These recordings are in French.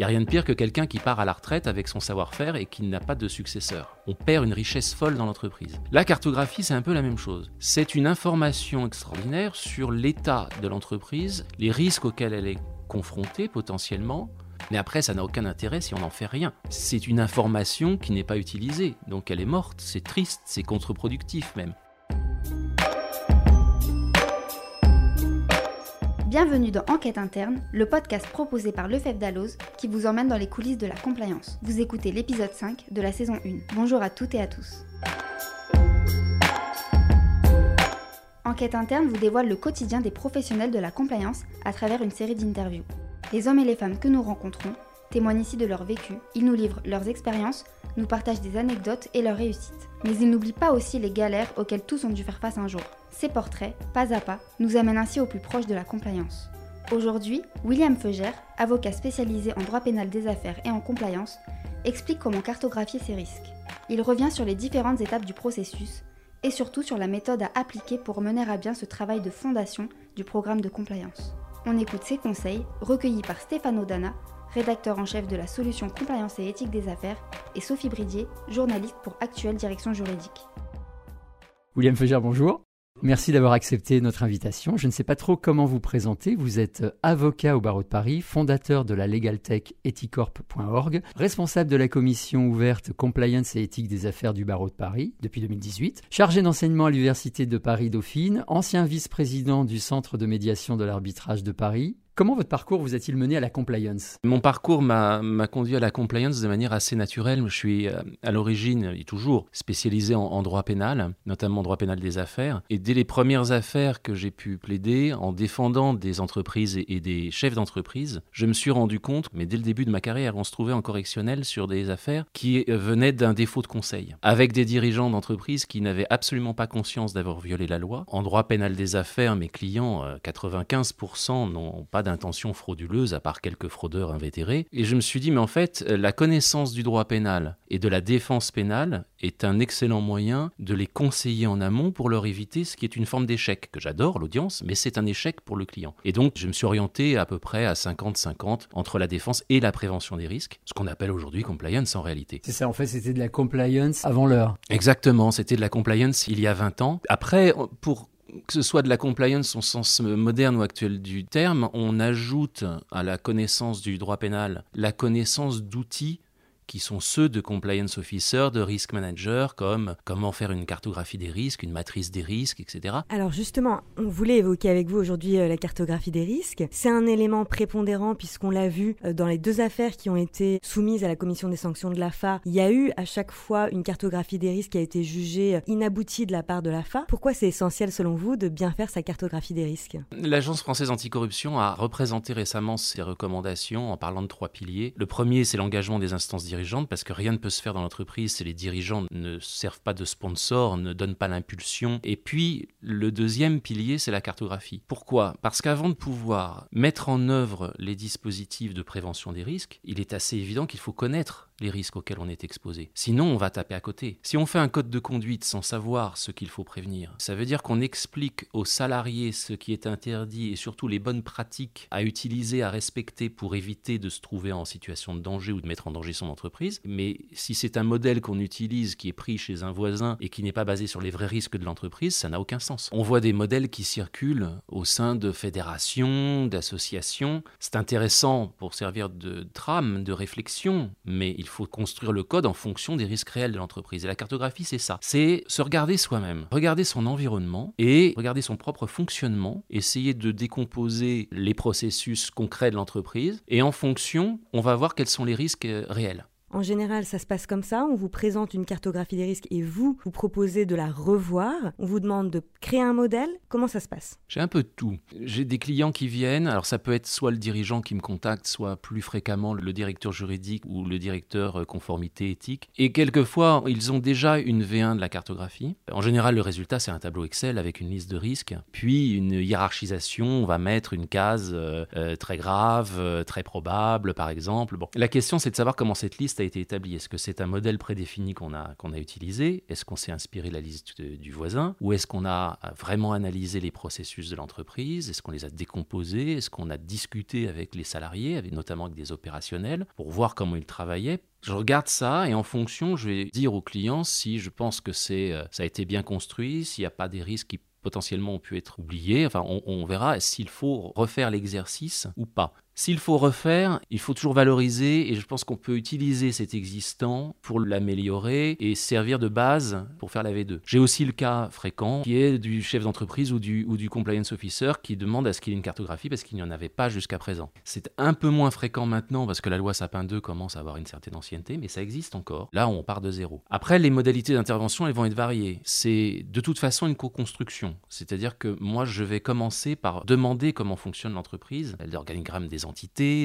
Il n'y a rien de pire que quelqu'un qui part à la retraite avec son savoir-faire et qui n'a pas de successeur. On perd une richesse folle dans l'entreprise. La cartographie, c'est un peu la même chose. C'est une information extraordinaire sur l'état de l'entreprise, les risques auxquels elle est confrontée potentiellement, mais après, ça n'a aucun intérêt si on n'en fait rien. C'est une information qui n'est pas utilisée, donc elle est morte, c'est triste, c'est contre-productif même. Bienvenue dans Enquête interne, le podcast proposé par Lefebvre Dalloz qui vous emmène dans les coulisses de la compliance. Vous écoutez l'épisode 5 de la saison 1. Bonjour à toutes et à tous. Enquête interne vous dévoile le quotidien des professionnels de la compliance à travers une série d'interviews. Les hommes et les femmes que nous rencontrons témoignent ici de leur vécu, ils nous livrent leurs expériences, nous partagent des anecdotes et leurs réussites. Mais ils n'oublient pas aussi les galères auxquelles tous ont dû faire face un jour. Ces portraits, pas à pas, nous amènent ainsi au plus proche de la compliance. Aujourd'hui, William Feugère, avocat spécialisé en droit pénal des affaires et en compliance, explique comment cartographier ces risques. Il revient sur les différentes étapes du processus et surtout sur la méthode à appliquer pour mener à bien ce travail de fondation du programme de compliance. On écoute ses conseils, recueillis par Stéphano Dana, rédacteur en chef de la solution compliance et éthique des affaires, et Sophie Bridier, journaliste pour Actuelle Direction Juridique. William Feugère, bonjour. Merci d'avoir accepté notre invitation. Je ne sais pas trop comment vous présenter. Vous êtes avocat au barreau de Paris, fondateur de la LegalTech Ethicorp.org, responsable de la commission ouverte Compliance et éthique des affaires du barreau de Paris depuis 2018, chargé d'enseignement à l'Université de Paris-Dauphine, ancien vice-président du Centre de médiation de l'arbitrage de Paris, Comment votre parcours vous a-t-il mené à la compliance? Mon parcours m'a conduit à la compliance de manière assez naturelle. Je suis euh, à l'origine et toujours spécialisé en, droit pénal, notamment droit pénal des affaires. Et dès les premières affaires que j'ai pu plaider, en défendant des entreprises et, des chefs d'entreprise, je me suis rendu compte, mais dès le début de ma carrière, on se trouvait en correctionnel sur des affaires qui euh, venaient d'un défaut de conseil, avec des dirigeants d'entreprise qui n'avaient absolument pas conscience d'avoir violé la loi. En droit pénal des affaires, mes clients, 95% euh, n'ont pas d'intention frauduleuse, à part quelques fraudeurs invétérés. Et je me suis dit, mais en fait, la connaissance du droit pénal et de la défense pénale est un excellent moyen de les conseiller en amont pour leur éviter ce qui est une forme d'échec, que j'adore, l'audience, mais c'est un échec pour le client. Et donc, je me suis orienté à peu près à 50-50 entre la défense et la prévention des risques, ce qu'on appelle aujourd'hui compliance en réalité. C'est ça, en fait, c'était de la compliance avant l'heure. Exactement, c'était de la compliance il y a 20 ans. Après, pour que ce soit de la compliance au sens moderne ou actuel du terme, on ajoute à la connaissance du droit pénal la connaissance d'outils qui sont ceux de compliance officer, de risk manager, comme comment faire une cartographie des risques, une matrice des risques, etc. Alors justement, on voulait évoquer avec vous aujourd'hui euh, la cartographie des risques. C'est un élément prépondérant puisqu'on l'a vu euh, dans les deux affaires qui ont été soumises à la commission des sanctions de l'AFA. Il y a eu à chaque fois une cartographie des risques qui a été jugée euh, inaboutie de la part de l'AFA. Pourquoi c'est essentiel selon vous de bien faire sa cartographie des risques? L'Agence française anticorruption a représenté récemment ses recommandations en parlant de trois piliers. Le premier, c'est l'engagement des instances dirigeantes parce que rien ne peut se faire dans l'entreprise si les dirigeants ne servent pas de sponsor, ne donnent pas l'impulsion. Et puis, le deuxième pilier, c'est la cartographie. Pourquoi? Parce qu'avant de pouvoir mettre en œuvre les dispositifs de prévention des risques, il est assez évident qu'il faut connaître les risques auxquels on est exposé. Sinon, on va taper à côté. Si on fait un code de conduite sans savoir ce qu'il faut prévenir, ça veut dire qu'on explique aux salariés ce qui est interdit et surtout les bonnes pratiques à utiliser, à respecter pour éviter de se trouver en situation de danger ou de mettre en danger son entreprise. Mais si c'est un modèle qu'on utilise qui est pris chez un voisin et qui n'est pas basé sur les vrais risques de l'entreprise, ça n'a aucun sens. On voit des modèles qui circulent au sein de fédérations, d'associations. C'est intéressant pour servir de trame, de réflexion, mais il faut construire le code en fonction des risques réels de l'entreprise. Et la cartographie, c'est ça. C'est se regarder soi-même, regarder son environnement et regarder son propre fonctionnement, essayer de décomposer les processus concrets de l'entreprise. Et en fonction, on va voir quels sont les risques euh, réels. En général, ça se passe comme ça. On vous présente une cartographie des risques et vous, vous proposez de la revoir. On vous demande de créer un modèle. Comment ça se passe? J'ai un peu de tout. J'ai des clients qui viennent. Alors ça peut être soit le dirigeant qui me contacte, soit plus fréquemment le directeur juridique ou le directeur euh, conformité éthique. Et quelquefois, ils ont déjà une V1 de la cartographie. En général, le résultat, c'est un tableau Excel avec une liste de risques. Puis une hiérarchisation. On va mettre une case euh, euh, très grave, très probable, par exemple. Bon. La question, c'est de savoir comment cette liste été établie Est-ce que c'est un modèle prédéfini qu'on a, qu'on a utilisé? Est-ce qu'on s'est inspiré de la liste du voisin? Ou est-ce qu'on a vraiment analysé les processus de l'entreprise? Est-ce qu'on les a décomposés? Est-ce qu'on a discuté avec les salariés, notamment avec des opérationnels, pour voir comment ils travaillaient? Je regarde ça et en fonction, je vais dire au client si je pense que c'est, euh, ça a été bien construit, s'il n'y a pas des risques qui potentiellement ont pu être oubliés. Enfin, on verra s'il faut refaire l'exercice ou pas. S'il faut refaire, il faut toujours valoriser et je pense qu'on peut utiliser cet existant pour l'améliorer et servir de base pour faire la V2. J'ai aussi le cas fréquent qui est du chef d'entreprise ou du, ou du compliance officer qui demande à ce qu'il y ait une cartographie parce qu'il n'y en avait pas jusqu'à présent. C'est un peu moins fréquent maintenant parce que la loi Sapin 2 commence à avoir une certaine ancienneté, mais ça existe encore. Là, on part de zéro. Après, les modalités d'intervention, elles vont être variées. C'est de toute façon une co-construction. C'est-à-dire que moi, je vais commencer par demander comment fonctionne l'entreprise, l'organigramme des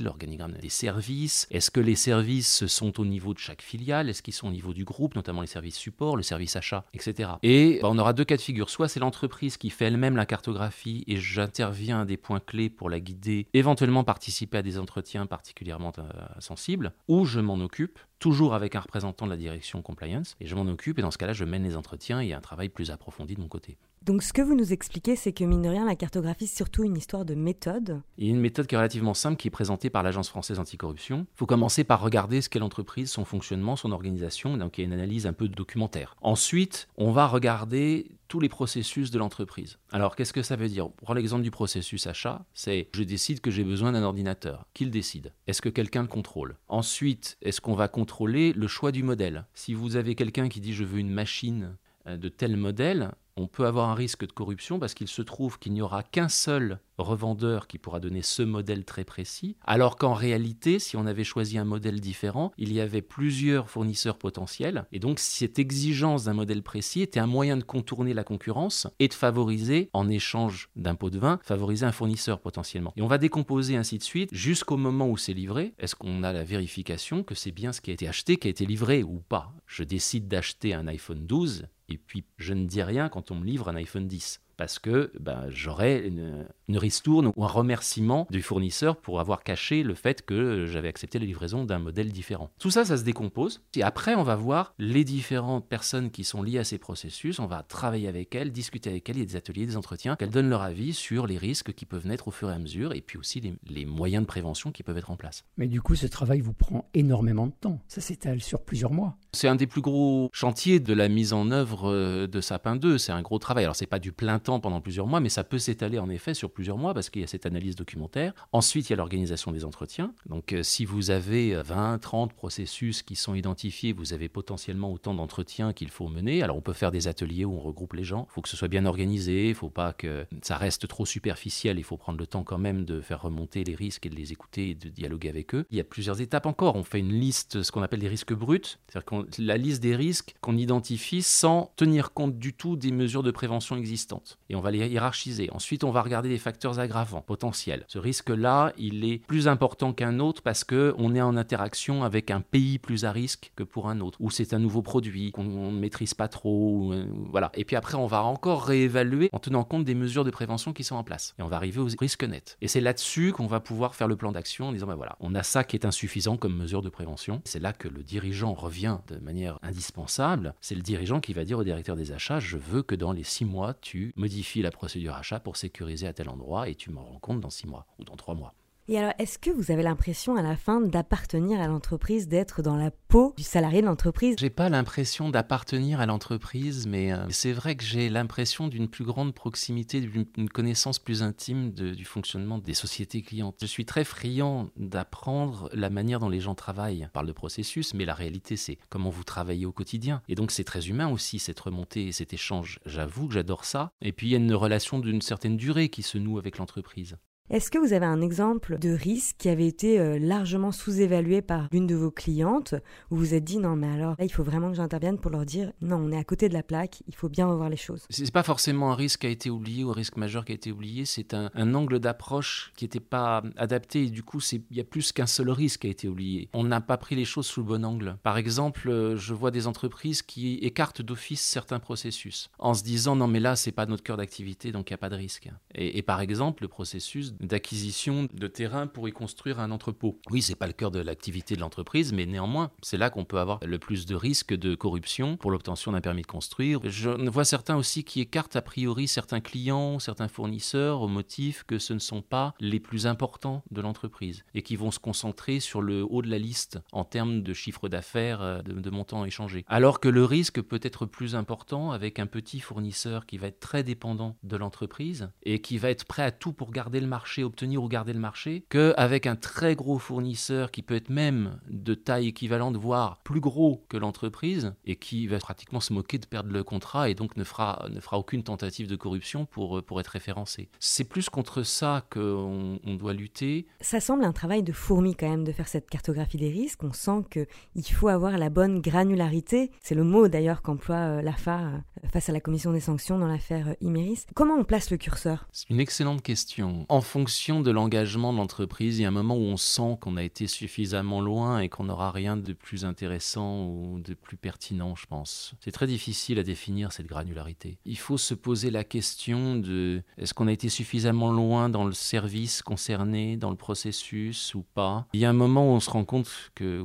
l'organigramme des services. Est-ce que les services sont au niveau de chaque filiale? Est-ce qu'ils sont au niveau du groupe, notamment les services support, le service achat, etc. Et bah, on aura deux cas de figure. Soit c'est l'entreprise qui fait elle-même la cartographie et j'interviens à des points clés pour la guider, éventuellement participer à des entretiens particulièrement euh, sensibles, ou je m'en occupe toujours avec un représentant de la direction compliance, et je m'en occupe, et dans ce cas-là, je mène les entretiens et un travail plus approfondi de mon côté. Donc ce que vous nous expliquez, c'est que mine de rien, la cartographie, c'est surtout une histoire de méthode. A une méthode qui est relativement simple, qui est présentée par l'Agence française anticorruption. Il faut commencer par regarder ce qu'est l'entreprise, son fonctionnement, son organisation, donc il y a une analyse un peu documentaire. Ensuite, on va regarder tous les processus de l'entreprise. Alors, qu'est-ce que ça veut dire? Pour l'exemple du processus achat, c'est je décide que j'ai besoin d'un ordinateur. Qui le décide Est-ce que quelqu'un le contrôle? Ensuite, est-ce qu'on va contrôler le choix du modèle? Si vous avez quelqu'un qui dit je veux une machine euh, de tel modèle, on peut avoir un risque de corruption parce qu'il se trouve qu'il n'y aura qu'un seul revendeur qui pourra donner ce modèle très précis, alors qu'en réalité, si on avait choisi un modèle différent, il y avait plusieurs fournisseurs potentiels, et donc cette exigence d'un modèle précis était un moyen de contourner la concurrence et de favoriser, en échange d'un pot de vin, favoriser un fournisseur potentiellement. Et on va décomposer ainsi de suite jusqu'au moment où c'est livré. Est-ce qu'on a la vérification que c'est bien ce qui a été acheté, qui a été livré ou pas? Je décide d'acheter un iPhone 12, et puis je ne dis rien quand on me livre un iPhone 10 parce que ben, j'aurais une, une, ristourne ou un remerciement du fournisseur pour avoir caché le fait que j'avais accepté la livraison d'un modèle différent. Tout ça, ça se décompose. Et après, on va voir les différentes personnes qui sont liées à ces processus. On va travailler avec elles, discuter avec elles. Il y a des ateliers, des entretiens, qu'elles donnent leur avis sur les risques qui peuvent naître au fur et à mesure et puis aussi les, les moyens de prévention qui peuvent être en place. Mais du coup, ce travail vous prend énormément de temps. Ça s'étale sur plusieurs mois. C'est un des plus gros chantiers de la mise en œuvre euh, de Sapin 2. C'est un gros travail. Alors, c'est pas du plein temps pendant plusieurs mois, mais ça peut s'étaler en effet sur plusieurs mois parce qu'il y a cette analyse documentaire. Ensuite, il y a l'organisation des entretiens. Donc, euh, si vous avez 20, 30 processus qui sont identifiés, vous avez potentiellement autant d'entretiens qu'il faut mener. Alors, on peut faire des ateliers où on regroupe les gens. Il faut que ce soit bien organisé. Il ne faut pas que ça reste trop superficiel. Il faut prendre le temps quand même de faire remonter les risques et de les écouter et de dialoguer avec eux. Il y a plusieurs étapes encore. On fait une liste, ce qu'on appelle des risques bruts, c'est-à-dire la liste des risques qu'on identifie sans tenir compte du tout des mesures de prévention existantes. Et on va les hiérarchiser. Ensuite, on va regarder les facteurs aggravants potentiels. Ce risque-là, il est plus important qu'un autre parce que on est en interaction avec un pays plus à risque que pour un autre, ou c'est un nouveau produit qu'on ne maîtrise pas trop. Euh, voilà. Et puis après, on va encore réévaluer en tenant compte des mesures de prévention qui sont en place. Et on va arriver aux risques nets. Et c'est là-dessus qu'on va pouvoir faire le plan d'action en disant, ben voilà, on a ça qui est insuffisant comme mesure de prévention. C'est là que le dirigeant revient de manière indispensable. C'est le dirigeant qui va dire au directeur des achats, je veux que dans les six mois, tu modifies la procédure achat pour sécuriser à tel endroit et tu m'en rends compte dans six mois ou dans trois mois. Et alors, est-ce que vous avez l'impression à la fin d'appartenir à l'entreprise, d'être dans la peau du salarié de l'entreprise? J'ai pas l'impression d'appartenir à l'entreprise, mais euh, c'est vrai que j'ai l'impression d'une plus grande proximité, d'une connaissance plus intime du fonctionnement des sociétés clientes. Je suis très friand d'apprendre la manière dont les gens travaillent. On parle de processus, mais la réalité, c'est comment vous travaillez au quotidien. Et donc, c'est très humain aussi, cette remontée, cet échange. J'avoue que j'adore ça. Et puis, il y a une relation d'une certaine durée qui se noue avec l'entreprise. Est-ce que vous avez un exemple de risque qui avait été euh, largement sous-évalué par l'une de vos clientes où vous vous êtes dit non mais alors là il faut vraiment que j'intervienne pour leur dire non on est à côté de la plaque, il faut bien revoir les choses. C'est pas forcément un risque qui a été oublié ou un risque majeur qui a été oublié, c'est un, angle d'approche qui n'était pas adapté et du coup il y a plus qu'un seul risque qui a été oublié. On n'a pas pris les choses sous le bon angle. Par exemple, euh, je vois des entreprises qui écartent d'office certains processus en se disant non mais là c'est pas notre cœur d'activité donc il n'y a pas de risque. Et, et par exemple le processus d'acquisition de terrain pour y construire un entrepôt. Oui, c'est pas le cœur de l'activité de l'entreprise, mais néanmoins, c'est là qu'on peut avoir le plus de risques de corruption pour l'obtention d'un permis de construire. Je vois certains aussi qui écartent a priori certains clients, certains fournisseurs au motif que ce ne sont pas les plus importants de l'entreprise et qui vont se concentrer sur le haut de la liste en termes de chiffre d'affaires, euh, de, de montants échangés. Alors que le risque peut être plus important avec un petit fournisseur qui va être très dépendant de l'entreprise et qui va être prêt à tout pour garder le marché, obtenir ou garder le marché, qu'avec un très gros fournisseur qui peut être même de taille équivalente, voire plus gros que l'entreprise, et qui va pratiquement se moquer de perdre le contrat et donc ne fera, ne fera aucune tentative de corruption pour, pour être référencé. C'est plus contre ça qu'on on doit lutter. Ça semble un travail de fourmi quand même de faire cette cartographie des risques. On sent qu'il faut avoir la bonne granularité. C'est le mot d'ailleurs qu'emploie euh, l'AFA euh, face à la commission des sanctions dans l'affaire euh, Imeris. Comment on place le curseur? C'est une excellente question. En fonction de l'engagement de l'entreprise, il y a un moment où on sent qu'on a été suffisamment loin et qu'on n'aura rien de plus intéressant ou de plus pertinent, je pense. C'est très difficile à définir cette granularité. Il faut se poser la question de est-ce qu'on a été suffisamment loin dans le service concerné, dans le processus ou pas? Il y a un moment où on se rend compte que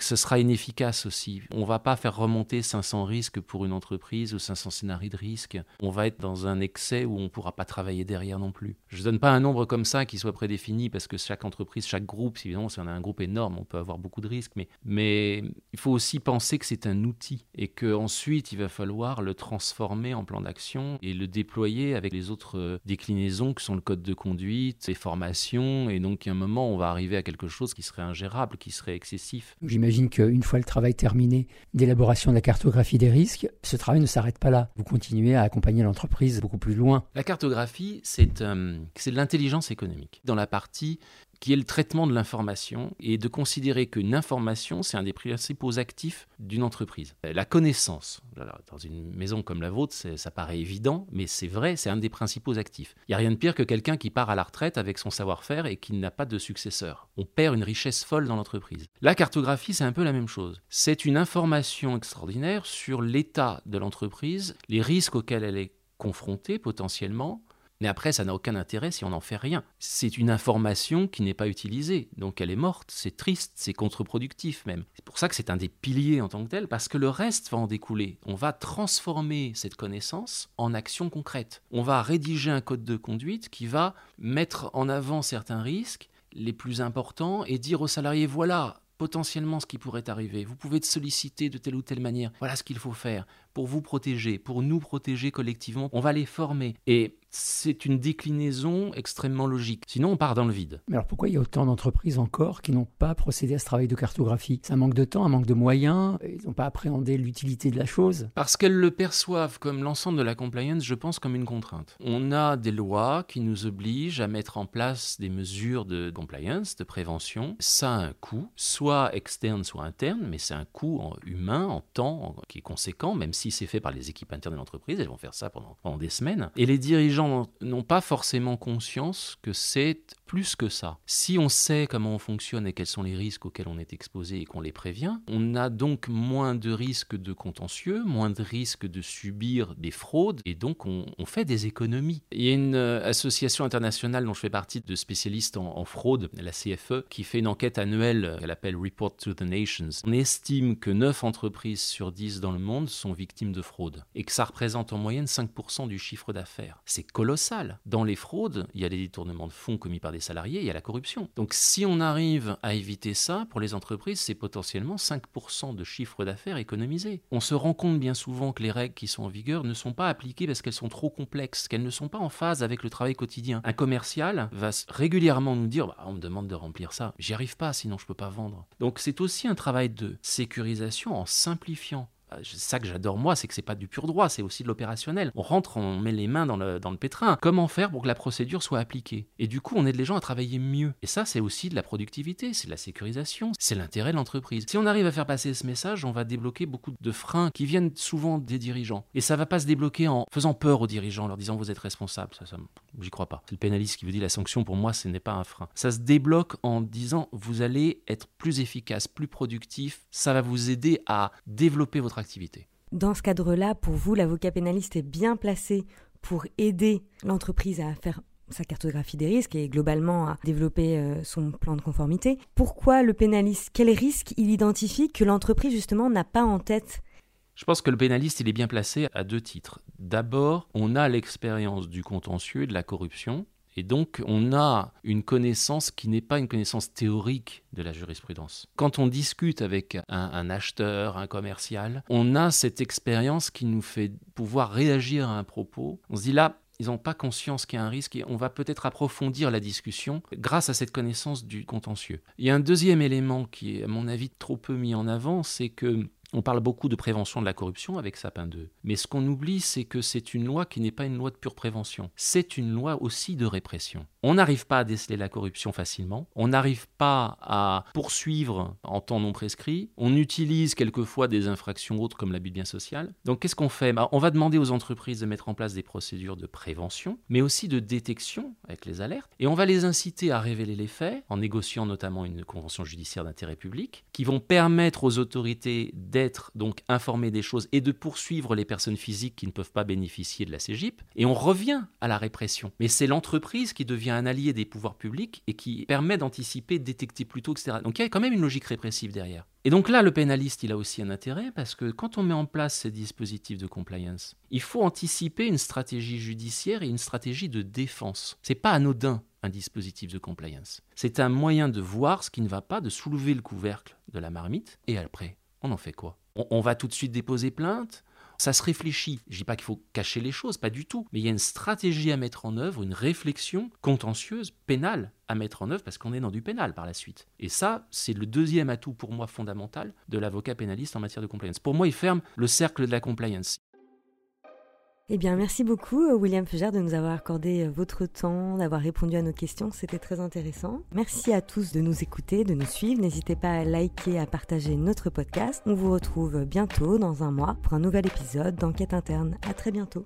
ce sera inefficace aussi. On va pas faire remonter 500 risques pour une entreprise ou 500 scénarios de risques. On va être dans un excès où on pourra pas travailler derrière non plus. Je donne pas un nombre comme ça qui soit prédéfini parce que chaque entreprise, chaque groupe, évidemment, si on a un groupe énorme, on peut avoir beaucoup de risques. Mais, mais il faut aussi penser que c'est un outil et qu'ensuite il va falloir le transformer en plan d'action et le déployer avec les autres euh, déclinaisons que sont le code de conduite, les formations. Et donc, à un moment, on va arriver à quelque chose qui serait ingérable, qui serait excessif. J'imagine qu'une fois le travail terminé d'élaboration de la cartographie des risques, ce travail ne s'arrête pas là. Vous continuez à accompagner l'entreprise beaucoup plus loin. La cartographie, c'est euh, de l'intelligence économique. Dans la partie qui est le traitement de l'information et de considérer qu'une information, c'est un des principaux actifs d'une entreprise. La connaissance, dans une maison comme la vôtre, ça paraît évident, mais c'est vrai, c'est un des principaux actifs. Il n'y a rien de pire que quelqu'un qui part à la retraite avec son savoir-faire et qui n'a pas de successeur. On perd une richesse folle dans l'entreprise. La cartographie, c'est un peu la même chose. C'est une information extraordinaire sur l'état de l'entreprise, les risques auxquels elle est confrontée potentiellement, mais après, ça n'a aucun intérêt si on n'en fait rien. C'est une information qui n'est pas utilisée, donc elle est morte, c'est triste, c'est contre-productif même. C'est pour ça que c'est un des piliers en tant que tel, parce que le reste va en découler. On va transformer cette connaissance en action concrète. On va rédiger un code de conduite qui va mettre en avant certains risques les plus importants et dire aux salariés, voilà, potentiellement ce qui pourrait arriver. Vous pouvez te solliciter de telle ou telle manière. Voilà ce qu'il faut faire pour vous protéger, pour nous protéger collectivement. On va les former. Et c'est une déclinaison extrêmement logique. Sinon, on part dans le vide. Mais alors pourquoi il y a autant d'entreprises encore qui n'ont pas procédé à ce travail de cartographie? C'est un manque de temps, un manque de moyens Ils n'ont pas appréhendé l'utilité de la chose? Parce qu'elles le perçoivent comme l'ensemble de la compliance, je pense, comme une contrainte. On a des lois qui nous obligent à mettre en place des mesures de compliance, de prévention. Ça a un coût, soit externe, soit interne, mais c'est un coût en humain, en temps, qui est conséquent, même si c'est fait par les équipes internes de l'entreprise. Elles vont faire ça pendant, pendant des semaines. Et les dirigeants n'ont pas forcément conscience que c'est plus que ça. Si on sait comment on fonctionne et quels sont les risques auxquels on est exposé et qu'on les prévient, on a donc moins de risques de contentieux, moins de risques de subir des fraudes et donc on, fait des économies. Il y a une euh, association internationale dont je fais partie de spécialistes en, fraude, la CFE, qui fait une enquête annuelle qu'elle appelle Report to the Nations. On estime que 9 entreprises sur 10 dans le monde sont victimes de fraude et que ça représente en moyenne 5% du chiffre d'affaires. C'est colossal. Dans les fraudes, il y a les détournements de fonds commis par des salariés, il y a la corruption. Donc si on arrive à éviter ça, pour les entreprises, c'est potentiellement 5% de chiffre d'affaires économisé. On se rend compte bien souvent que les règles qui sont en vigueur ne sont pas appliquées parce qu'elles sont trop complexes, qu'elles ne sont pas en phase avec le travail quotidien. Un commercial va régulièrement nous dire bah, on me demande de remplir ça, j'y arrive pas sinon je peux pas vendre. Donc c'est aussi un travail de sécurisation en simplifiant ça que j'adore moi, c'est que c'est pas du pur droit, c'est aussi de l'opérationnel. On rentre, on met les mains dans le, dans le pétrin. Comment faire pour que la procédure soit appliquée? Et du coup, on aide les gens à travailler mieux. Et ça, c'est aussi de la productivité, c'est de la sécurisation, c'est l'intérêt de l'entreprise. Si on arrive à faire passer ce message, on va débloquer beaucoup de freins qui viennent souvent des dirigeants. Et ça va pas se débloquer en faisant peur aux dirigeants, en leur disant vous êtes responsable. Ça, ça j'y crois pas. C'est le pénaliste qui vous dit la sanction pour moi, ce n'est pas un frein. Ça se débloque en disant vous allez être plus efficace, plus productif. Ça va vous aider à développer votre activité. Dans ce cadre-là, pour vous, l'avocat pénaliste est bien placé pour aider l'entreprise à faire sa cartographie des risques et globalement à développer euh, son plan de conformité. Pourquoi le pénaliste? Quels risques il identifie que l'entreprise justement n'a pas en tête? Je pense que le pénaliste, il est bien placé à deux titres. D'abord, on a l'expérience du contentieux et de la corruption, et donc, on a une connaissance qui n'est pas une connaissance théorique de la jurisprudence. Quand on discute avec un, acheteur, un commercial, on a cette expérience qui nous fait pouvoir réagir à un propos. On se dit là, ils n'ont pas conscience qu'il y a un risque et on va peut-être approfondir la discussion grâce à cette connaissance du contentieux. Il y a un deuxième élément qui est, à mon avis, trop peu mis en avant, c'est que on parle beaucoup de prévention de la corruption avec Sapin 2. Mais ce qu'on oublie, c'est que c'est une loi qui n'est pas une loi de pure prévention. C'est une loi aussi de répression. On n'arrive pas à déceler la corruption facilement. On n'arrive pas à poursuivre en temps non prescrit. On utilise quelquefois des infractions autres comme l'abus de bien social. Donc qu'est-ce qu'on fait? Bah, On va demander aux entreprises de mettre en place des procédures de prévention, mais aussi de détection avec les alertes. Et on va les inciter à révéler les faits en négociant notamment une convention judiciaire d'intérêt public qui vont permettre aux autorités d'être donc informés des choses et de poursuivre les personnes physiques qui ne peuvent pas bénéficier de la CGIP. Et on revient à la répression. Mais c'est l'entreprise qui devient un allié des pouvoirs publics et qui permet d'anticiper, détecter plus tôt, etc. Donc il y a quand même une logique répressive derrière. Et donc là, le pénaliste, il a aussi un intérêt parce que quand on met en place ces dispositifs de compliance, il faut anticiper une stratégie judiciaire et une stratégie de défense. C'est pas anodin un dispositif de compliance. C'est un moyen de voir ce qui ne va pas, de soulever le couvercle de la marmite et après on en fait quoi? On, va tout de suite déposer plainte? Ça se réfléchit. Je dis pas qu'il faut cacher les choses, pas du tout. Mais il y a une stratégie à mettre en œuvre, une réflexion contentieuse, pénale à mettre en œuvre parce qu'on est dans du pénal par la suite. Et ça, c'est le deuxième atout pour moi fondamental de l'avocat pénaliste en matière de compliance. Pour moi, il ferme le cercle de la compliance. Eh bien, merci beaucoup, euh, William Feugère, de nous avoir accordé euh, votre temps, d'avoir répondu à nos questions. C'était très intéressant. Merci à tous de nous écouter, de nous suivre. N'hésitez pas à liker, à partager notre podcast. On vous retrouve bientôt, dans un mois, pour un nouvel épisode d'Enquête interne. À très bientôt.